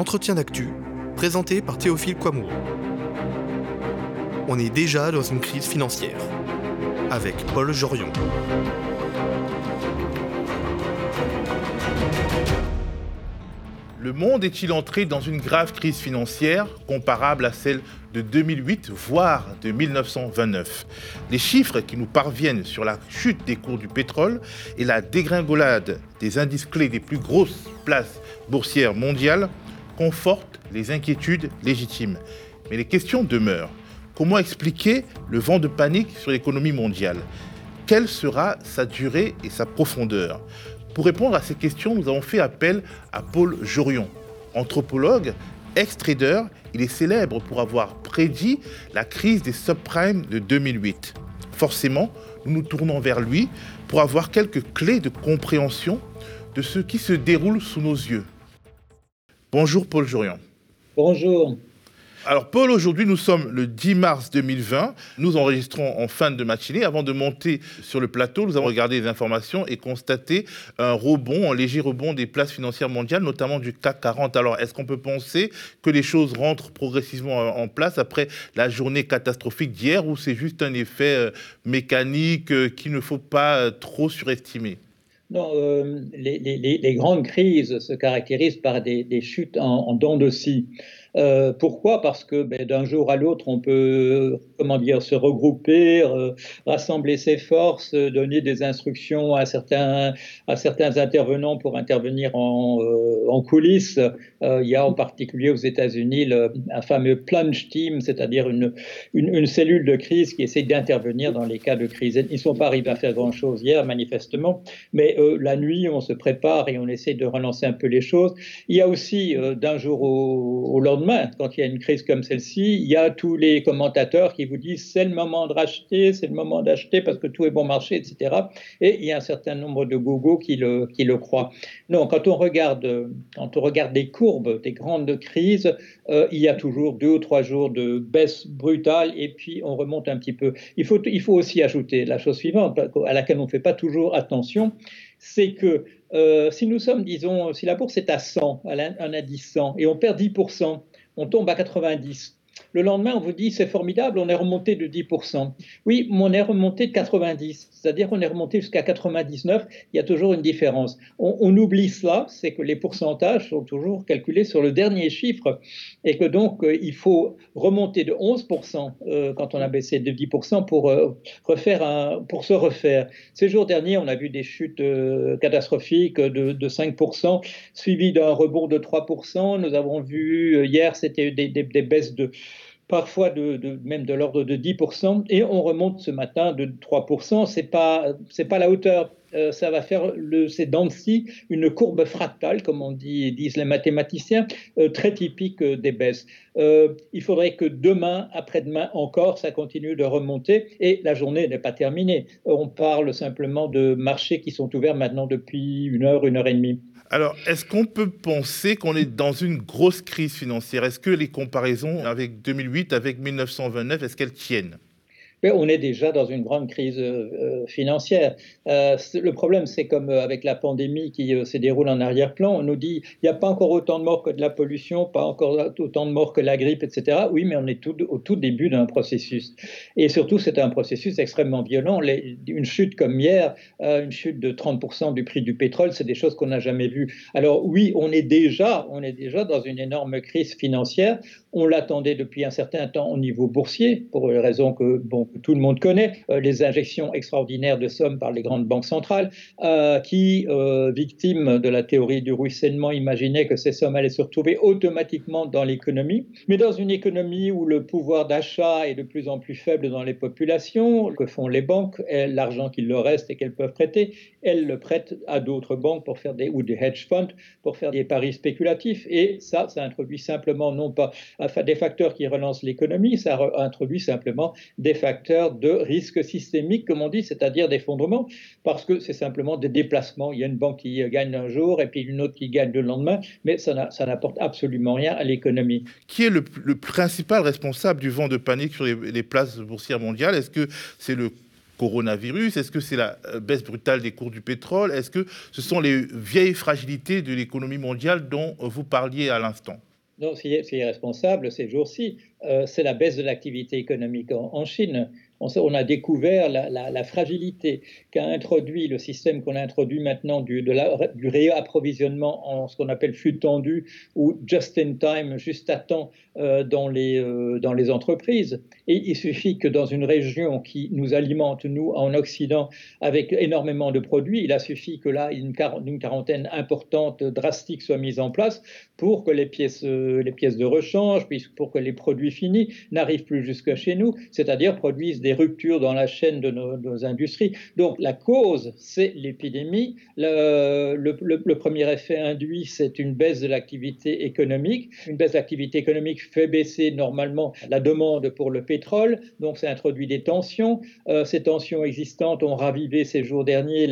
Entretien d'actu, présenté par Théophile Quamour. On est déjà dans une crise financière, avec Paul Jorion. Le monde est-il entré dans une grave crise financière comparable à celle de 2008, voire de 1929 Les chiffres qui nous parviennent sur la chute des cours du pétrole et la dégringolade des indices clés des plus grosses places boursières mondiales confortent les inquiétudes légitimes. Mais les questions demeurent. Comment expliquer le vent de panique sur l'économie mondiale? Quelle sera sa durée et sa profondeur? Pour répondre à ces questions, nous avons fait appel à Paul Jorion, anthropologue, ex-trader. Il est célèbre pour avoir prédit la crise des subprimes de 2008. Forcément, nous nous tournons vers lui pour avoir quelques clés de compréhension de ce qui se déroule sous nos yeux. Bonjour Paul Jorion. Bonjour. Alors Paul, aujourd'hui nous sommes le 10 mars 2020. Nous enregistrons en fin de matinée. Avant de monter sur le plateau, nous avons regardé les informations et constaté un rebond, un léger rebond des places financières mondiales, notamment du CAC 40. Alors est-ce qu'on peut penser que les choses rentrent progressivement en place après la journée catastrophique d'hier ou c'est juste un effet euh, mécanique euh, qu'il ne faut pas euh, trop surestimer? Non, les, grandes crises se caractérisent par des, chutes en, en dents de scie. Euh, pourquoi? Parce que ben, d'un jour à l'autre, on peut comment dire, se regrouper, euh, rassembler ses forces, donner des instructions à certains, intervenants pour intervenir en, euh, coulisses. il y a en particulier aux États-Unis un fameux plunge team, c'est-à-dire une, cellule de crise qui essaie d'intervenir dans les cas de crise. Ils ne sont pas arrivés à faire grand-chose hier, manifestement, mais la nuit, on se prépare et on essaie de relancer un peu les choses. Il y a aussi, d'un jour au, au lendemain, quand il y a une crise comme celle-ci, il y a tous les commentateurs qui vous disent c'est le moment de racheter, c'est le moment d'acheter parce que tout est bon marché, etc. Et il y a un certain nombre de gogos qui le, qui le croient. Non, quand on regarde, quand on regarde des courbes, des grandes crises, euh, il y a toujours deux ou trois jours de baisse brutale et puis on remonte un petit peu. Il faut, il faut aussi ajouter la chose suivante à laquelle on ne fait pas toujours attention, c'est que euh, si nous sommes, disons, si la bourse est à 100, un indice 100, et on perd 10%, on tombe à 90. Le lendemain, on vous dit c'est formidable, on est remonté de 10%. Oui, mais on est remonté de 90, c'est-à-dire qu'on est remonté jusqu'à 99. Il y a toujours une différence. On, oublie cela, c'est que les pourcentages sont toujours calculés sur le dernier chiffre et que donc euh, il faut remonter de 11% euh, quand on a baissé de 10% pour euh, refaire pour se refaire. Ces jours derniers, on a vu des chutes catastrophiques de, 5%, suivies d'un rebond de 3%. Nous avons vu hier, c'était des baisses de parfois même de l'ordre de 10%, et on remonte ce matin de 3%. Ce n'est pas, pas la hauteur. Euh, ça va faire, le, c'est dans une courbe fractale, comme on dit, disent les mathématiciens, euh, très typique euh, des baisses. il faudrait que demain, après-demain encore, ça continue de remonter, et la journée n'est pas terminée. On parle simplement de marchés qui sont ouverts maintenant depuis une heure, une heure et demie. Alors, est-ce qu'on peut penser qu'on est dans une grosse crise financière? Est-ce que les comparaisons avec 2008, avec 1929, est-ce qu'elles tiennent? On est déjà dans une grande crise euh, euh, financière. Euh, le problème, c'est comme avec la pandémie qui se déroule en arrière-plan, on nous dit il n'y a pas encore autant de morts que de la pollution, pas encore autant de morts que la grippe, etc. Oui, mais on est au tout début d'un processus. Et surtout, c'est un processus extrêmement violent. une chute comme hier, une chute de 30% du prix du pétrole, c'est des choses qu'on n'a jamais vues. Alors oui, on est déjà, on est déjà dans une énorme crise financière. On l'attendait depuis un certain temps au niveau boursier, pour les raisons que, tout le monde connaît, euh, les injections extraordinaires de sommes par les grandes banques centrales, euh, qui, euh, victimes de la théorie du ruissellement, imaginaient que ces sommes allaient se retrouver automatiquement dans l'économie. Mais dans une économie où le pouvoir d'achat est de plus en plus faible dans les populations, que font les banques L'argent qu'il leur reste et qu'elles peuvent prêter, elles le prêtent à d'autres banques pour faire des, ou des hedge funds pour faire des paris spéculatifs. Et ça, ça introduit simplement non pas des facteurs qui relancent l'économie, ça introduit simplement des facteurs de risque systémique, comme on dit, c'est-à-dire d'effondrement, parce que c'est simplement des déplacements. Il y a une banque qui gagne un jour et puis une autre qui gagne le lendemain, mais ça n'apporte absolument rien à l'économie. Qui est le, principal responsable du vent de panique sur les, places boursières mondiales? Est-ce que c'est le coronavirus? Est-ce que c'est la euh, baisse brutale des cours du pétrole? Est-ce que ce sont les vieilles fragilités de l'économie mondiale dont vous parliez à l'instant? Non, ce qui est irresponsable ces jours-ci, euh, c'est la baisse de l'activité économique en Chine on, a découvert la, fragilité qu'a introduit le système qu'on a introduit maintenant du, réapprovisionnement en ce qu'on appelle flux tendu ou just in time, juste à temps euh, dans, les, euh, dans les entreprises. Et il suffit que dans une région qui nous alimente, nous, en Occident, avec énormément de produits, il a suffi que là, une, quarantaine importante, drastique soit mise en place pour que les pièces, euh, les pièces de rechange, pour que les produits finis n'arrivent plus jusque chez nous, c'est-à-dire produisent des ruptures dans la chaîne de nos, industries. Donc la cause, c'est l'épidémie. Le, premier effet induit, c'est une baisse de l'activité économique. Une baisse de l'activité économique fait baisser normalement la demande pour le pétrole, donc ça introduit des tensions. Euh, ces tensions existantes ont ravivé ces jours derniers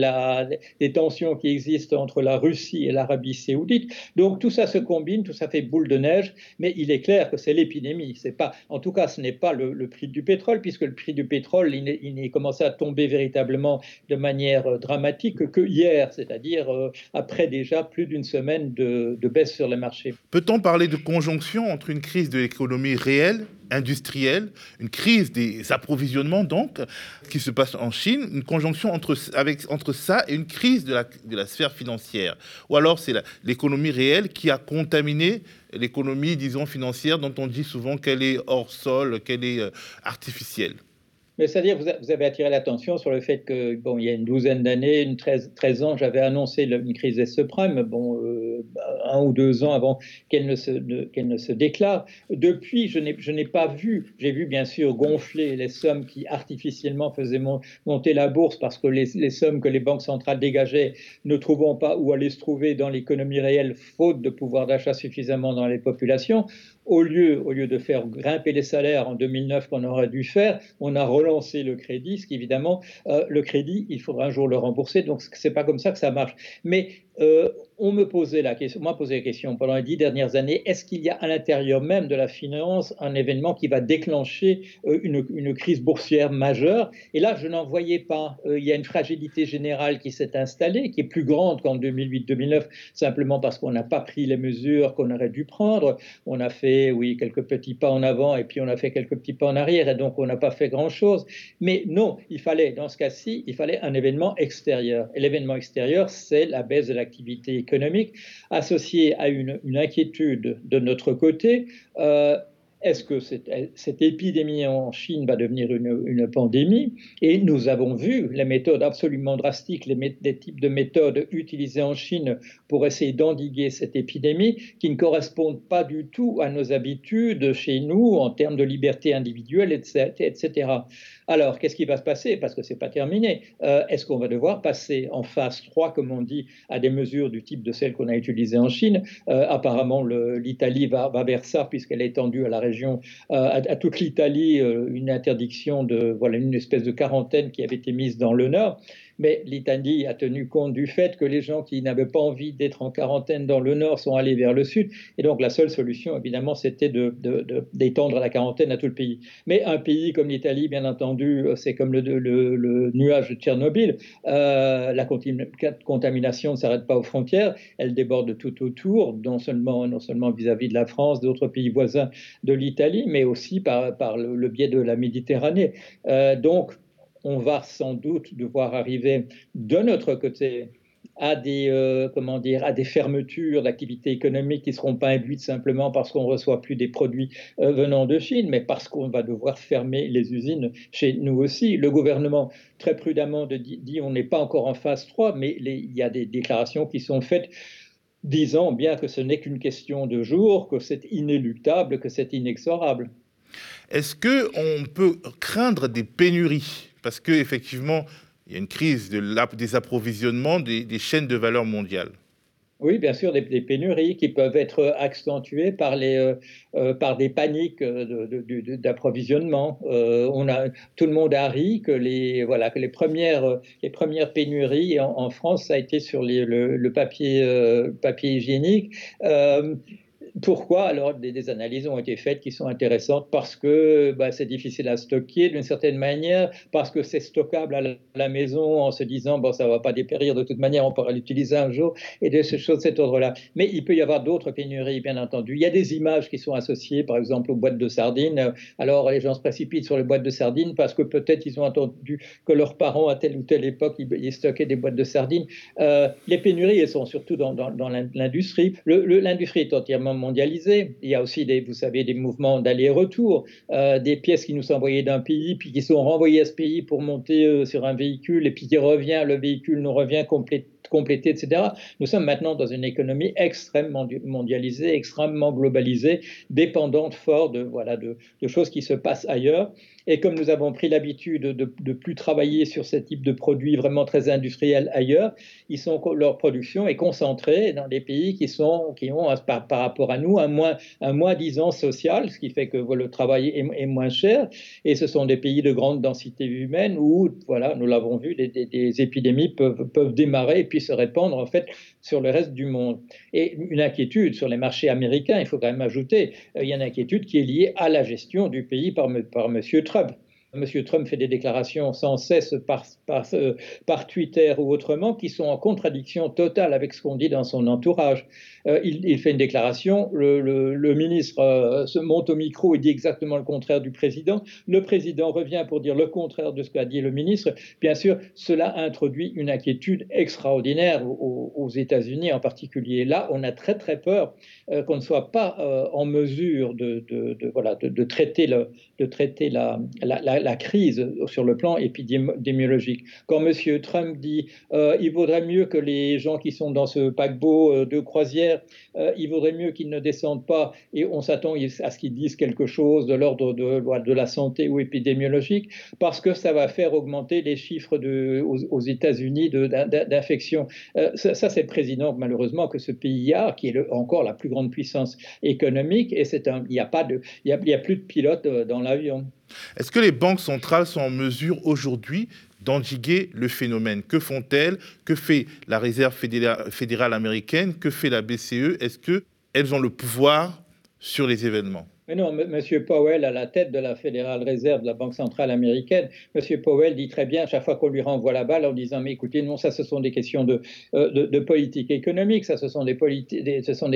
les tensions qui existent entre la Russie et l'Arabie saoudite. Donc tout ça se combine, tout ça fait boule de neige, mais il est clair que c'est l'épidémie. C'est pas, en tout cas, ce n'est pas le prix du pétrole, puisque le prix du pétrole, il n'est commencé à tomber véritablement de manière euh, dramatique que hier, c'est-à-dire euh, après déjà plus d'une semaine de, baisse sur les marchés. Peut-on parler de conjonction entre une crise de l'économie réelle industrielle, une crise des approvisionnements donc, qui se passe en Chine, une conjonction entre, avec, entre ça et une crise de la, de la sphère financière? Ou alors c'est l'économie réelle qui a contaminé l'économie, disons, financière dont on dit souvent qu'elle est hors sol, qu'elle est euh, artificielle? C'est-à-dire, vous avez attiré l'attention sur le fait que, bon, il y a une douzaine d'années, une 13, 13 ans, j'avais annoncé une crise des subprimes, bon, euh, un ou deux ans avant qu'elle ne, se, ne se déclare. Depuis, je n'ai, je n'ai pas vu, j'ai vu bien sûr gonfler les sommes qui artificiellement faisaient monter la bourse parce que les, les, sommes que les banques centrales dégageaient ne trouvant pas où aller se trouver dans l'économie réelle, faute de pouvoir d'achat suffisamment dans les populations au lieu, au lieu de faire grimper les salaires en 2009 qu'on aurait dû faire, on a relancé le crédit, ce qui évidemment, euh, le crédit, il faudra un jour le rembourser, donc c'est pas comme ça que ça marche. Mais euh, on me posait la question, moi posé la question pendant les dix dernières années, est-ce qu'il y a à l'intérieur même de la finance un événement qui va déclencher euh, une, crise boursière majeure? Et là, je n'en voyais pas. Euh, il y a une fragilité générale qui s'est installée, qui est plus grande qu'en 2008-2009, simplement parce qu'on n'a pas pris les mesures qu'on aurait dû prendre. On a fait, oui, quelques petits pas en avant et puis on a fait quelques petits pas en arrière et donc on n'a pas fait grand-chose. Mais non, il fallait, dans ce cas-ci, il fallait un événement extérieur. Et l'événement extérieur, c'est la baisse de l'activité économique, associée à une, inquiétude de notre côté. Euh, est-ce que cette, épidémie en Chine va devenir une, pandémie? Et nous avons vu les méthodes absolument drastiques, les, types de méthodes utilisées en Chine pour essayer d'endiguer cette épidémie, qui ne correspondent pas du tout à nos habitudes chez nous en termes de liberté individuelle, etc. Alors, qu'est-ce qui va se passer? Parce que ce n'est pas terminé. Euh, est-ce qu'on va devoir passer en phase 3, comme on dit, à des mesures du type de celles qu'on a utilisées en Chine? Euh, Apparemment, l'Italie va, vers ça, puisqu'elle a étendu à la euh, à, toute l'Italie, une interdiction de, voilà, une espèce de quarantaine qui avait été mise dans le nord mais l'Italie a tenu compte du fait que les gens qui n'avaient pas envie d'être en quarantaine dans le nord sont allés vers le sud. Et donc la seule solution, évidemment, c'était d'étendre de, la quarantaine à tout le pays. Mais un pays comme l'Italie, bien entendu, c'est comme le, nuage de Tchernobyl. Euh, la contamination ne s'arrête pas aux frontières, elle déborde tout autour, non seulement non seulement vis-à-vis de la France, d'autres pays voisins de l'Italie, mais aussi par, par le, biais de la Méditerranée. Euh, donc on va sans doute devoir arriver de notre côté à des, euh, comment dire, à des fermetures d'activités économiques qui ne seront pas induites simplement parce qu'on ne reçoit plus des produits euh, venant de Chine, mais parce qu'on va devoir fermer les usines chez nous aussi. Le gouvernement, très prudemment, dit, on n'est pas encore en phase 3, mais il y a des déclarations qui sont faites disant bien que ce n'est qu'une question de jours, que c'est inéluctable, que c'est inexorable. Est-ce qu'on peut craindre des pénuries? Parce qu'effectivement, il y a une crise de des approvisionnements des, chaînes de valeur mondiales. Oui, bien sûr, des, pénuries qui peuvent être accentuées par, les, euh, euh, par des paniques euh, d'approvisionnement. on a, tout le monde a ri que les, voilà, que les, premières, les premières pénuries en, France, ça a été sur le, papier, papier hygiénique pourquoi alors des, analyses ont été faites qui sont intéressantes? Parce que bah, c'est difficile à stocker d'une certaine manière, parce que c'est stockable à la, maison en se disant bon ça va pas dépérir de toute manière, on pourra l'utiliser un jour et des choses de cet ordre-là. Mais il peut y avoir d'autres pénuries bien entendu. Il y a des images qui sont associées par exemple aux boîtes de sardines. Alors les gens se précipitent sur les boîtes de sardines parce que peut-être ils ont entendu que leurs parents à telle ou telle époque ils, stockaient des boîtes de sardines. Euh, les pénuries elles sont surtout dans, dans l'industrie. L'industrie est entièrement Il y a aussi, des, vous savez, des mouvements d'aller-retour, euh, des pièces qui nous sont envoyées d'un pays, puis qui sont renvoyées à ce pays pour monter euh, sur un véhicule, et puis qui revient, le véhicule nous revient complet, complété, etc. Nous sommes maintenant dans une économie extrêmement mondialisée, extrêmement globalisée, dépendante fort de, voilà, de, choses qui se passent ailleurs. Et comme nous avons pris l'habitude de ne plus travailler sur ce type de produits vraiment très industriels ailleurs, ils sont, leur production est concentrée dans des pays qui, sont, qui ont, par, rapport à nous, un moins, un moins disant social, ce qui fait que le travail est, moins cher. Et ce sont des pays de grande densité humaine où, voilà, nous l'avons vu, des, des, épidémies peuvent, peuvent démarrer et puis se répandre en fait sur le reste du monde. Et une inquiétude sur les marchés américains, il faut quand même ajouter, euh, il y a une inquiétude qui est liée à la gestion du pays par, par M. Trump. M. Trump fait des déclarations sans cesse par, euh, par, Twitter ou autrement qui sont en contradiction totale avec ce qu'on dit dans son entourage. Euh, il, fait une déclaration, le, ministre euh, se monte au micro et dit exactement le contraire du président, le président revient pour dire le contraire de ce qu'a dit le ministre. Bien sûr, cela introduit une inquiétude extraordinaire aux, États-Unis en particulier. Là, on a très très peur qu'on ne soit pas en mesure de, voilà, de, traiter, le, traiter la, la la, crise sur le plan épidémiologique. Quand M. Trump dit euh, il vaudrait mieux que les gens qui sont dans ce paquebot euh, de croisière, euh, il vaudrait mieux qu'ils ne descendent pas, et on s'attend à ce qu'ils disent quelque chose de l'ordre de, la santé ou épidémiologique, parce que ça va faire augmenter les chiffres aux, États-Unis d'infection. ça, c'est le président, malheureusement, que ce pays a, qui est encore la plus grande puissance économique, et il n'y a, y a plus de pilotes dans l'avion. Est-ce que les banques centrales sont en mesure aujourd'hui d'endiguer le phénomène? Que font-elles? Que fait la Réserve fédérale américaine? Que fait la BCE Est-ce qu'elles ont le pouvoir sur les événements? Mais non, M. Powell, à la tête de la Fédérale Réserve de la Banque centrale américaine, M. Powell dit très bien, à chaque fois qu'on lui renvoie la balle, en disant Mais écoutez, non, ça, ce sont des questions de, euh, politique économique, ça, ce sont des,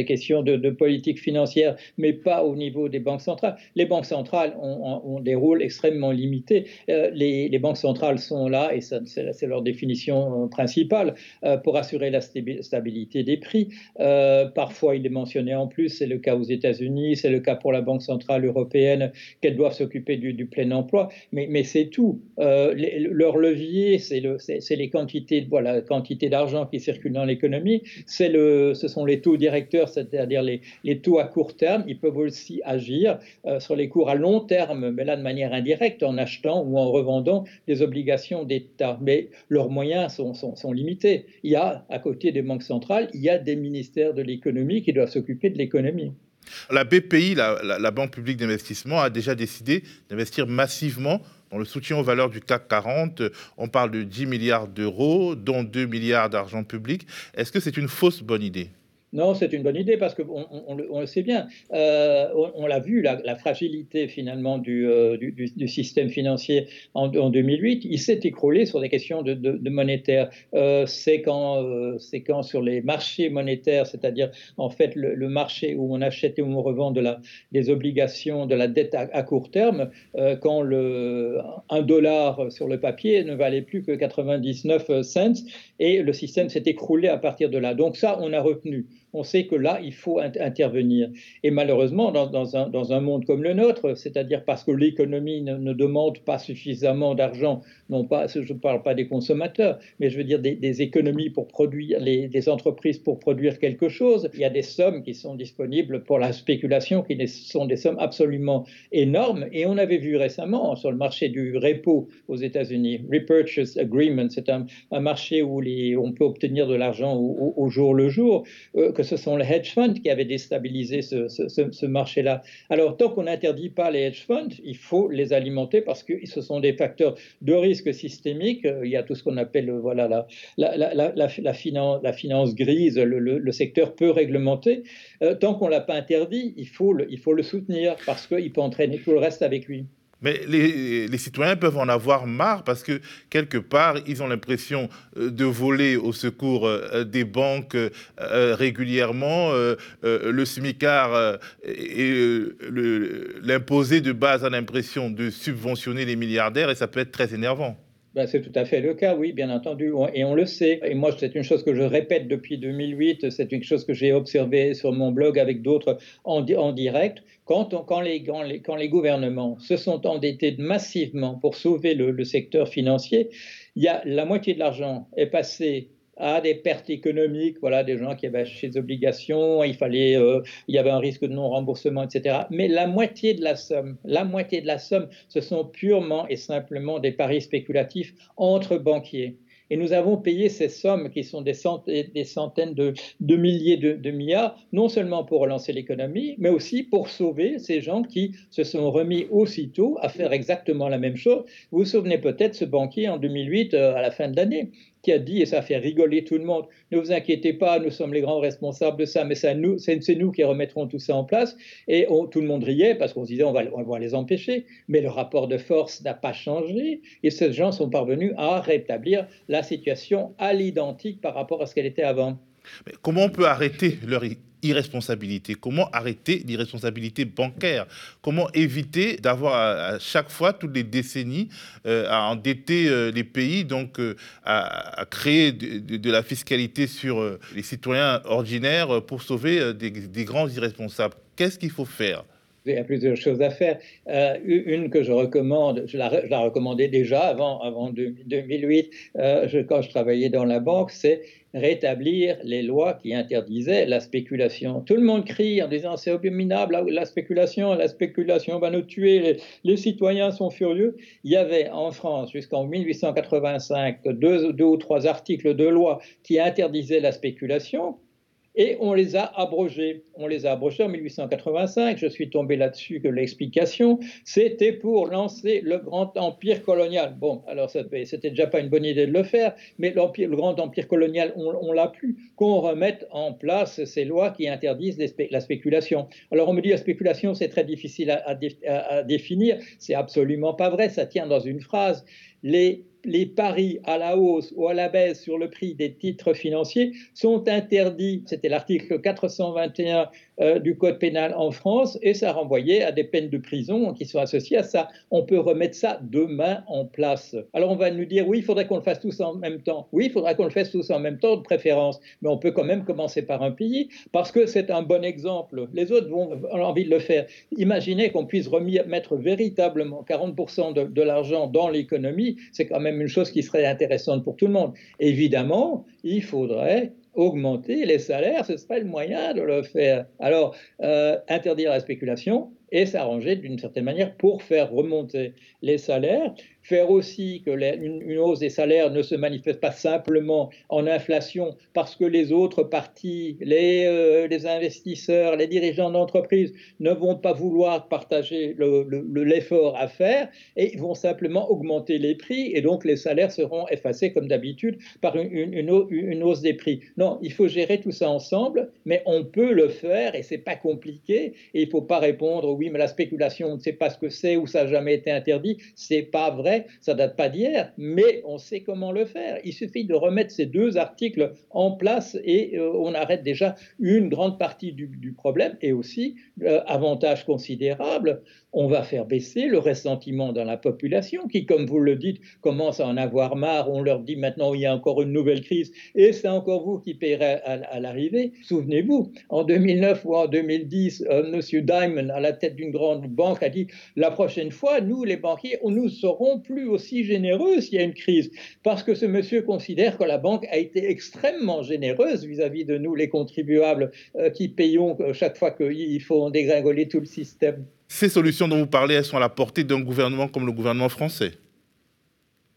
questions de, politique financière, mais pas au niveau des banques centrales. Les banques centrales ont, des rôles extrêmement limités. Euh, les, banques centrales sont là, et c'est leur définition principale, euh, pour assurer la stabilité des prix. parfois, il est mentionné en plus, c'est le cas aux États-Unis, c'est le cas pour la Banque centrale européenne qu'elles doivent s'occuper du, plein emploi, mais, c'est tout. Euh, leur levier, c'est le, les quantités, quantité d'argent qui circulent dans l'économie, ce sont les taux directeurs, c'est-à-dire les, taux à court terme. Ils peuvent aussi agir euh, sur les cours à long terme, mais là de manière indirecte, en achetant ou en revendant des obligations d'État. Mais leurs moyens sont, sont limités. Il y a, à côté des banques centrales, il y a des ministères de l'économie qui doivent s'occuper de l'économie. La BPI, la, Banque publique d'investissement, a déjà décidé d'investir massivement dans le soutien aux valeurs du CAC 40. On parle de 10 milliards d'euros, dont 2 milliards d'argent public. Est-ce que c'est une fausse bonne idée? Non, c'est une bonne idée parce qu'on on, le sait bien. Euh, on, l'a vu, la, fragilité finalement du, euh, du, système financier en, 2008, il s'est écroulé sur des questions de, monétaire. Euh, c'est quand, quand sur les marchés monétaires, c'est-à-dire en fait le, marché où on achète et où on revend des obligations, de la dette à, court terme, quand un dollar sur le papier ne valait plus que 99 cents et le système s'est écroulé à partir de là. Donc ça, on a retenu on sait que là, il faut intervenir. Et malheureusement, dans, un, monde comme le nôtre, c'est-à-dire parce que l'économie ne, demande pas suffisamment d'argent, non pas, je ne parle pas des consommateurs, mais je veux dire des, économies pour produire, des entreprises pour produire quelque chose, il y a des sommes qui sont disponibles pour la spéculation, qui sont des sommes absolument énormes. Et on avait vu récemment sur le marché du repo aux États-Unis, Repurchase Agreement, c'est un, marché où on peut obtenir de l'argent au, jour le jour, euh, ce sont les hedge funds qui avaient déstabilisé ce, marché-là. Alors, tant qu'on n'interdit pas les hedge funds, il faut les alimenter parce que ce sont des facteurs de risque systémique. Il y a tout ce qu'on appelle voilà, la, finance, grise, le, secteur peu réglementé. Euh, tant qu'on ne l'a pas interdit, il faut le soutenir parce qu'il peut entraîner tout le reste avec lui. Mais les, citoyens peuvent en avoir marre parce que quelque part, ils ont l'impression euh, de voler au secours euh, des banques euh, régulièrement. Le SMICAR et l'imposer de base a l'impression de subventionner les milliardaires et ça peut être très énervant. Ben, c'est tout à fait le cas, oui, bien entendu, et on le sait. Et moi, c'est une chose que je répète depuis 2008, c'est une chose que j'ai observée sur mon blog avec d'autres en, direct. Quand, les, gouvernements se sont endettés massivement pour sauver le, le secteur financier, y a la moitié de l'argent est passé à des pertes économiques, voilà, des gens qui avaient acheté des obligations, il fallait, euh, il y avait un risque de non-remboursement, etc. Mais la moitié de la somme, la moitié de la somme, ce sont purement et simplement des paris spéculatifs entre banquiers. Et nous avons payé ces sommes qui sont des centaines, de, milliers de, de, milliards, non seulement pour relancer l'économie, mais aussi pour sauver ces gens qui se sont remis aussitôt à faire exactement la même chose. Vous vous souvenez peut-être ce banquier en 2008, euh, à la fin de l'année, qui a dit, et ça fait rigoler tout le monde, ne vous inquiétez pas, nous sommes les grands responsables de ça, mais c'est nous, nous qui remettrons tout ça en place. Et tout le monde riait parce qu'on se disait, on va, on va les empêcher. Mais le rapport de force n'a pas changé et ces gens sont parvenus à rétablir la situation à l'identique par rapport à ce qu'elle était avant. Mais comment on peut arrêter leur irresponsabilité Comment arrêter l'irresponsabilité bancaire? Comment éviter d'avoir à, chaque fois, toutes les décennies, euh, à endetter euh, les pays, donc euh, à, créer de, la fiscalité sur les citoyens ordinaires pour sauver des, grands irresponsables? Qu'est-ce qu'il faut faire? Il y a plusieurs choses à faire. une que je recommande, je la, recommandais déjà avant, avant 2008, quand je travaillais dans la banque, c'est rétablir les lois qui interdisaient la spéculation. Tout le monde crie en disant c'est abominable, la, spéculation, la spéculation va nous tuer, les, citoyens sont furieux. Il y avait en France jusqu'en 1885 deux, deux ou trois articles de loi qui interdisaient la spéculation et on les a abrogés. On les a abrogés en 1885. Je suis tombé là-dessus que l'explication, c'était pour lancer le grand empire colonial. Bon, alors c'était déjà pas une bonne idée de le faire, mais le grand empire colonial, on, l'a plus. Qu'on remette en place ces lois qui interdisent la spéculation. Alors on me dit la spéculation, c'est très difficile à, à, à définir. C'est absolument pas vrai. Ça tient dans une phrase. Les les paris à la hausse ou à la baisse sur le prix des titres financiers sont interdits. C'était l'article 421 euh, du Code pénal en France et ça renvoyait à des peines de prison qui sont associées à ça. On peut remettre ça demain en place. Alors on va nous dire oui, il faudrait qu'on le fasse tous en même temps. Oui, il faudrait qu'on le fasse tous en même temps de préférence, mais on peut quand même commencer par un pays parce que c'est un bon exemple. Les autres vont avoir envie de le faire. Imaginez qu'on puisse remettre véritablement 40% de, de l'argent dans l'économie, c'est quand même une chose qui serait intéressante pour tout le monde. Évidemment, il faudrait augmenter les salaires, ce serait le moyen de le faire. Alors, euh, interdire la spéculation et s'arranger d'une certaine manière pour faire remonter les salaires faire aussi que une, hausse des salaires ne se manifeste pas simplement en inflation parce que les autres parties, les, euh, les investisseurs, les dirigeants d'entreprise ne vont pas vouloir partager l'effort à faire et vont simplement augmenter les prix et donc les salaires seront effacés comme d'habitude par une, hausse des prix. Non, il faut gérer tout ça ensemble, mais on peut le faire et c'est pas compliqué et il faut pas répondre oui mais la spéculation on ne sait pas ce que c'est ou ça n'a jamais été interdit, c'est pas vrai ça date pas d'hier, mais on sait comment le faire. Il suffit de remettre ces deux articles en place et euh, on arrête déjà une grande partie du, problème et aussi, euh, avantage considérable, on va faire baisser le ressentiment dans la population qui, comme vous le dites, commence à en avoir marre. On leur dit maintenant il y a encore une nouvelle crise et c'est encore vous qui paierez à, l'arrivée. Souvenez-vous, en 2009 ou en 2010, euh, Monsieur Diamond, à la tête d'une grande banque, a dit la prochaine fois, nous les banquiers, nous serons plus aussi généreux s'il y a une crise, parce que ce monsieur considère que la banque a été extrêmement généreuse vis-à-vis de nous, les contribuables, euh, qui payons euh, chaque fois qu'il faut dégringoler tout le système. Ces solutions dont vous parlez, elles sont à la portée d'un gouvernement comme le gouvernement français?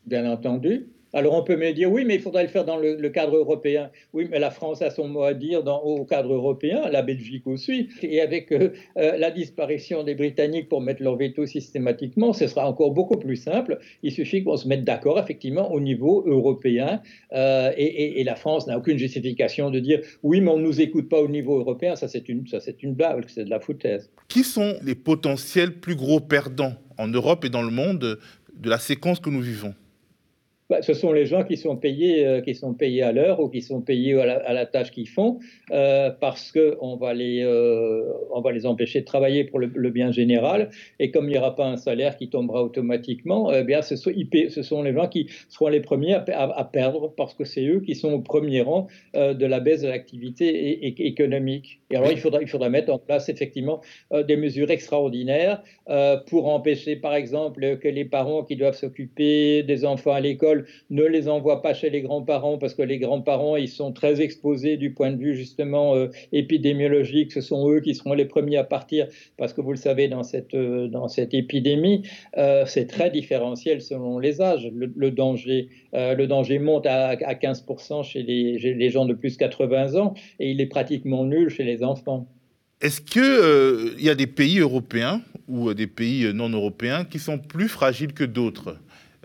Bien entendu. Alors on peut me dire, oui, mais il faudrait le faire dans le, cadre européen. Oui, mais la France a son mot à dire dans, au cadre européen, la Belgique aussi. Et avec euh, euh, la disparition des Britanniques pour mettre leur veto systématiquement, ce sera encore beaucoup plus simple. Il suffit qu'on se mette d'accord effectivement au niveau européen. Euh, et, la France n'a aucune justification de dire, oui, mais on ne nous écoute pas au niveau européen. Ça, c'est une, ça, c'est une blague, c'est de la foutaise. Qui sont les potentiels plus gros perdants en Europe et dans le monde de la séquence que nous vivons? Bah, ce sont les gens qui sont payés, euh, qui sont payés à l'heure ou qui sont payés à la, tâche qu'ils font, euh, parce qu'on va, les, euh, va les empêcher de travailler pour le, bien général. Et comme il n'y aura pas un salaire qui tombera automatiquement, eh bien, ce sont, les gens qui seront les premiers à, perdre, parce que c'est eux qui sont au premier rang de la baisse de l'activité économique. Et alors, il faudra mettre en place effectivement des mesures extraordinaires pour empêcher, par exemple, que les parents qui doivent s'occuper des enfants à l'école ne les envoie pas chez les grands-parents parce que les grands-parents, ils sont très exposés du point de vue justement euh, épidémiologique. Ce sont eux qui seront les premiers à partir parce que vous le savez, dans cette, euh, dans cette épidémie, euh, c'est très différentiel selon les âges. Le, danger, le danger monte à, à 15% chez les, les, gens de plus de 80 ans et il est pratiquement nul chez les enfants. Est-ce qu'il il y a des pays européens ou des pays non européens qui sont plus fragiles que d'autres?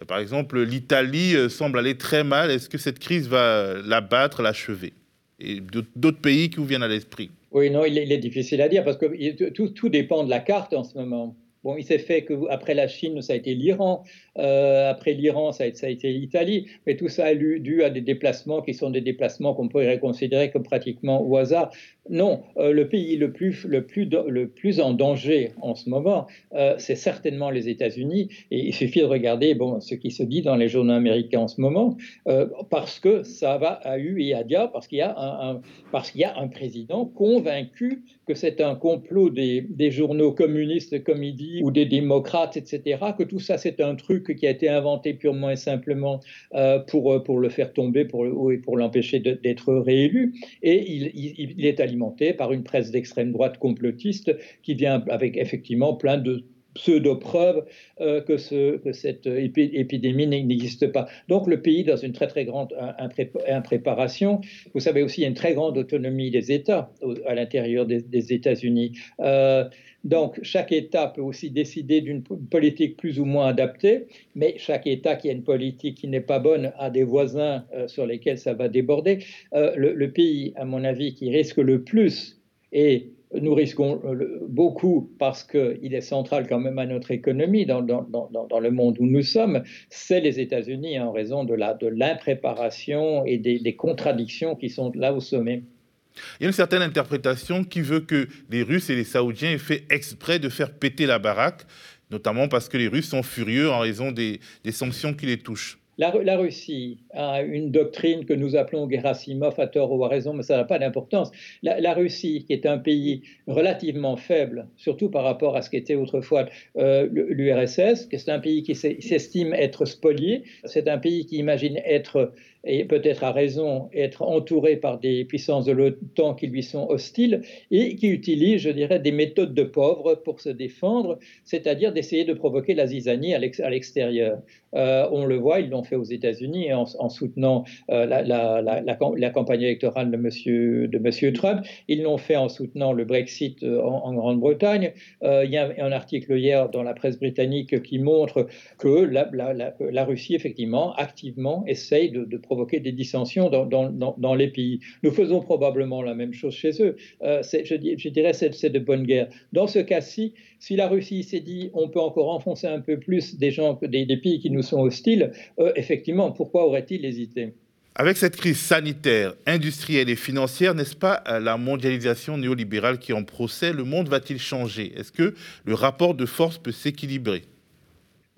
Par exemple, l'Italie euh, semble aller très mal. Est-ce que cette crise va l'abattre, l'achever? Et d'autres pays qui vous viennent à l'esprit? Oui, non, il est, difficile à dire parce que tout, tout, dépend de la carte en ce moment. Bon, il s'est fait qu'après la Chine, ça a été l'Iran. Euh, après l'Iran, ça, a été l'Italie. Mais tout ça est dû à des déplacements qui sont des déplacements qu'on pourrait considérer comme pratiquement au hasard. Non, euh, le pays le plus, en danger en ce moment, euh, c'est certainement les États-Unis. Et il suffit de regarder ce qui se dit dans les journaux américains en ce moment, parce que ça va à dia, parce qu'il y, a un, président convaincu que c'est un complot des journaux communistes, comme il dit, ou des démocrates, etc., que tout ça c'est un truc qui a été inventé purement et simplement euh, pour, euh, pour le faire tomber pour, pour l'empêcher d'être réélu. Et il, est alimenté par une presse d'extrême droite complotiste qui vient avec effectivement plein de pseudo-preuve euh, que, ce, que, cette épidémie n'existe pas. Donc le pays dans une très très grande impréparation. Vous savez aussi, il y a une très grande autonomie des États à l'intérieur des, États-Unis. Euh, donc chaque État peut aussi décider d'une politique plus ou moins adaptée, mais chaque État qui a une politique qui n'est pas bonne a des voisins euh, sur lesquels ça va déborder. Le, pays, à mon avis, qui risque le plus et nous risquons euh, beaucoup parce qu'il est central quand même à notre économie dans, le monde où nous sommes, c'est les États-Unis en raison de l'impréparation et des, contradictions qui sont là au sommet. Il y a une certaine interprétation qui veut que les Russes et les Saoudiens aient fait exprès de faire péter la baraque, notamment parce que les Russes sont furieux en raison des sanctions qui les touchent. La, Russie a une doctrine que nous appelons Gerasimov à tort ou à raison, mais ça n'a pas d'importance. La, Russie, qui est un pays relativement faible, surtout par rapport à ce qu'était autrefois euh, l'URSS, qui est un pays qui s'estime être spolié, c'est un pays qui imagine être et peut-être à raison être entouré par des puissances de l'OTAN qui lui sont hostiles et qui utilise, je dirais, des méthodes de pauvres pour se défendre, c'est-à-dire d'essayer de provoquer la zizanie à l'extérieur. Euh, on le voit, ils l'ont fait aux États-Unis en, soutenant euh, la, campagne électorale de Monsieur, de monsieur Trump. Ils l'ont fait en soutenant le Brexit euh, en, Grande-Bretagne. il y a un article hier dans la presse britannique qui montre que la, Russie, effectivement, activement essaye de, de provoquer des dissensions dans, les pays. Nous faisons probablement la même chose chez eux. Euh, je, dirais c'est, c'est de bonne guerre. Dans ce cas-ci, si la Russie s'est dit on peut encore enfoncer un peu plus des gens, des, pays qui nous sont hostiles, euh, effectivement, pourquoi aurait-il hésité? Avec cette crise sanitaire, industrielle et financière, n'est-ce pas euh, la mondialisation néolibérale qui en procès Le monde va-t-il changer? Est-ce que le rapport de force peut s'équilibrer?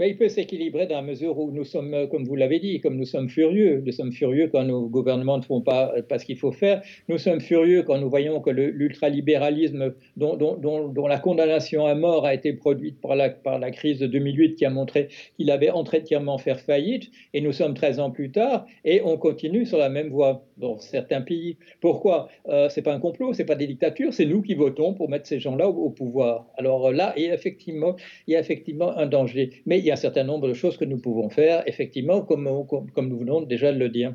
Il peut s'équilibrer dans la mesure où nous sommes, euh, comme vous l'avez dit, comme nous sommes furieux. Nous sommes furieux quand nos gouvernements ne font pas, euh, ce qu'il faut faire. Nous sommes furieux quand nous voyons que l'ultralibéralisme, dont, dont, la condamnation à mort a été produite par la, crise de 2008 qui a montré qu'il avait entièrement fait faillite, et nous sommes 13 ans plus tard, et on continue sur la même voie dans certains pays. Pourquoi? Euh, C'est pas un complot, c'est pas des dictatures, c'est nous qui votons pour mettre ces gens-là au, pouvoir. Alors là, il y a effectivement, il y a effectivement un danger. Mais il y un certain nombre de choses que nous pouvons faire, effectivement, comme nous venons déjà de le dire.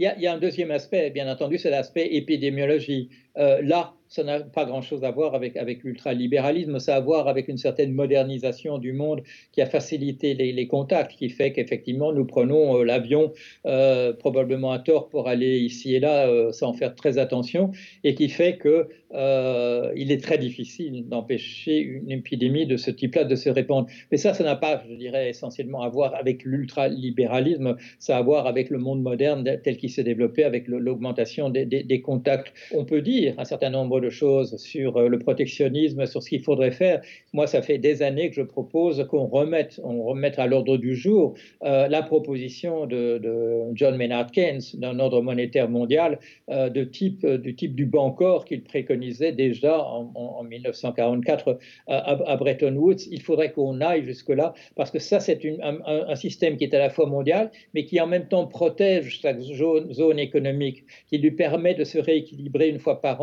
Il y, a, un deuxième aspect, bien entendu, c'est l'aspect épidémiologie. Euh, là, ça n'a pas grand-chose à voir avec, l'ultralibéralisme, ça a à voir avec une certaine modernisation du monde qui a facilité les, contacts, qui fait qu'effectivement nous prenons euh, l'avion euh, probablement à tort pour aller ici et là sans faire très attention, et qui fait que il est très difficile d'empêcher une épidémie de ce type-là de se répandre. Mais ça, ça n'a pas, je dirais, essentiellement à voir avec l'ultralibéralisme, ça a à voir avec le monde moderne tel qu'il s'est développé, avec l'augmentation des contacts. On peut dire un certain nombre de choses sur euh, le protectionnisme, sur ce qu'il faudrait faire. Moi, ça fait des années que je propose qu'on remette, on remette à l'ordre du jour euh, la proposition de, John Maynard Keynes d'un ordre monétaire mondial euh, de type, du type du Bancor qu'il préconisait déjà en, 1944 à, Bretton Woods. Il faudrait qu'on aille jusque-là parce que ça, c'est un, système qui est à la fois mondial, mais qui en même temps protège chaque zone, zone économique, qui lui permet de se rééquilibrer une fois par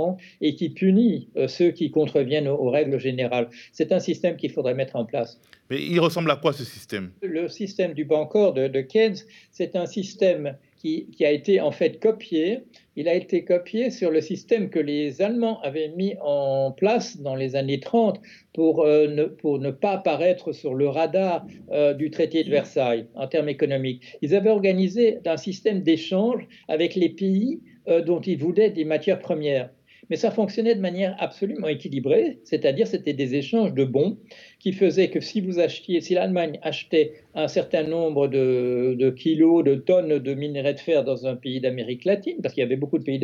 et qui punit euh, ceux qui contreviennent aux, règles générales. C'est un système qu'il faudrait mettre en place. Mais il ressemble à quoi ce système? Le système du Bancor de, de Keynes, c'est un système qui, qui, a été en fait copié. Il a été copié sur le système que les Allemands avaient mis en place dans les années 30 pour, euh, ne, pour ne, pas apparaître sur le radar euh, du traité de Versailles en termes économiques. Ils avaient organisé un système d'échange avec les pays dont ils voulaient des matières premières mais ça fonctionnait de manière absolument équilibrée, c'est-à-dire c'était des échanges de bons qui faisaient que si vous achetiez, si l'Allemagne achetait un certain nombre de, kilos, de tonnes de minerais de fer dans un pays d'Amérique latine, parce qu'il y avait beaucoup de pays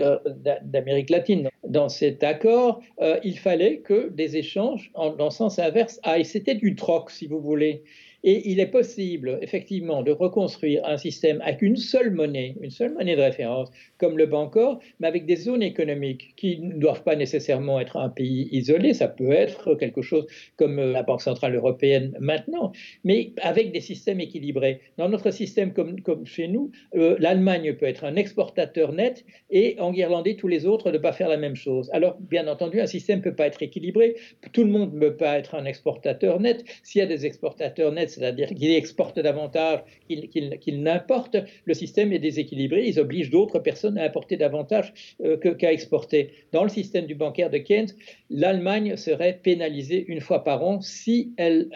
d'Amérique latine dans cet accord, euh, il fallait que des échanges dans le sens inverse aillent. C'était du troc, si vous voulez. Et il est possible, effectivement, de reconstruire un système avec une seule monnaie, une seule monnaie de référence, comme le Bancor, mais avec des zones économiques qui ne doivent pas nécessairement être un pays isolé. Ça peut être quelque chose comme euh, la Banque centrale européenne maintenant, mais avec des systèmes équilibrés. Dans notre système, comme, chez nous, euh, l'Allemagne peut être un exportateur net et en guirlander tous les autres ne pas faire la même chose. Alors, bien entendu, un système ne peut pas être équilibré. Tout le monde ne peut pas être un exportateur net. S'il y a des exportateurs nets, c'est-à-dire qu'ils exportent davantage qu'ils n'importent, le système est déséquilibré, ils obligent d'autres personnes à importer davantage euh, qu'à exporter. Dans le système du bancaire de Keynes, l'Allemagne serait pénalisée une fois par an si elle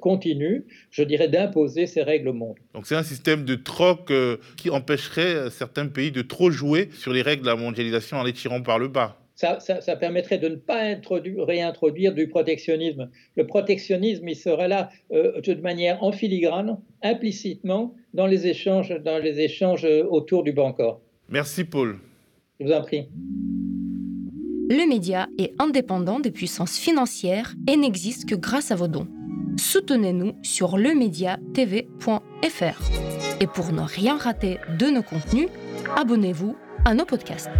continue, je dirais, d'imposer ses règles au monde. Donc c'est un système de troc euh, qui empêcherait certains pays de trop jouer sur les règles de la mondialisation en les tirant par le bas ça, permettrait de ne pas réintroduire du protectionnisme. Le protectionnisme, il serait là euh, de manière en filigrane, implicitement, dans les échanges, dans les échanges euh, autour du Bancor. Merci Paul. Je vous en prie. Le média est indépendant des puissances financières et n'existe que grâce à vos dons. Soutenez-nous sur lemediatv.fr. Et pour ne rien rater de nos contenus, abonnez-vous à nos podcasts.